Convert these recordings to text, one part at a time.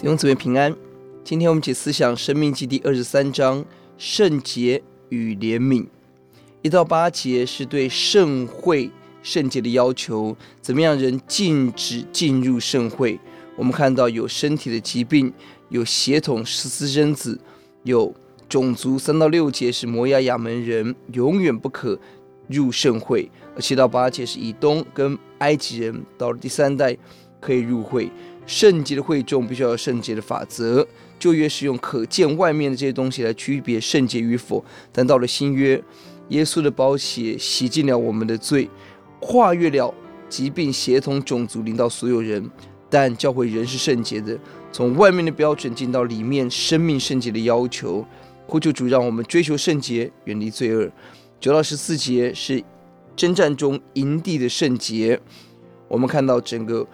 弟兄姊妹平安，今天我们一起思想《生命记》第二十三章圣洁与怜悯。一到八节是对圣会圣洁的要求，怎么样人禁止进入圣会？我们看到有身体的疾病，有血统私生子，有种族。三到六节是摩押亚门人，永远不可入圣会。而七到八节是以东跟埃及人，到了第三代可以入会。圣洁的会众必须要有圣洁的法则。旧约是用可见外面的这些东西来区别圣洁与否，但到了新约，耶稣的宝血洗净了我们的罪，跨越了疾病、协同、种族，领到所有人。但教会人是圣洁的，从外面的标准进到里面生命圣洁的要求。呼求主让我们追求圣洁，远离罪恶。九到十四节是征战中营地的圣洁，我们看到整个。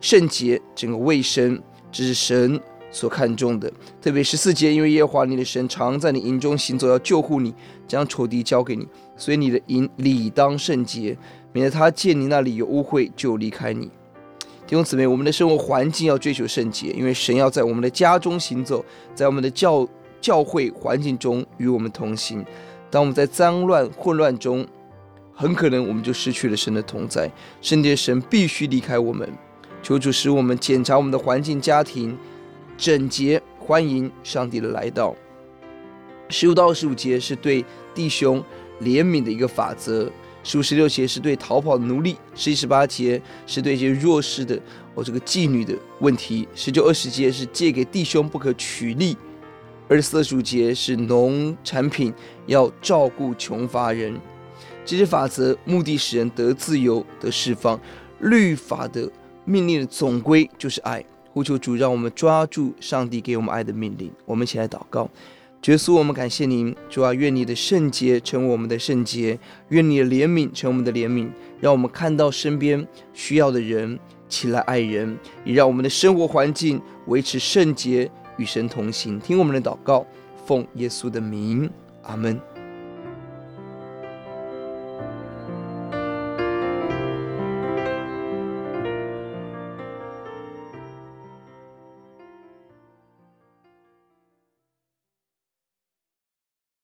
圣洁，整个卫生，这是神所看重的。特别十四节，因为耶和华你的神常在你营中行走，要救护你，将仇敌交给你，所以你的营理当圣洁，免得他见你那里有污秽就离开你。弟兄姊妹，我们的生活环境要追求圣洁，因为神要在我们的家中行走，在我们的教教会环境中与我们同行。当我们在脏乱混乱中，很可能我们就失去了神的同在，圣洁神必须离开我们。求主使我们检查我们的环境、家庭整洁，欢迎上帝的来到。十五到二十五节是对弟兄怜悯的一个法则；十五、十六节是对逃跑的奴隶；十七、十八节是对一些弱势的哦，这个妓女的问题；十九、二十节是借给弟兄不可取利；二十四、十五节是农产品要照顾穷乏人。这些法则目的使人得自由、得释放。律法的。命令的总归就是爱，呼求主，让我们抓住上帝给我们爱的命令。我们一起来祷告，耶稣，我们感谢您，主啊，愿你的圣洁成为我们的圣洁，愿你的怜悯成为我们的怜悯，让我们看到身边需要的人，起来爱人，也让我们的生活环境维持圣洁，与神同行。听我们的祷告，奉耶稣的名，阿门。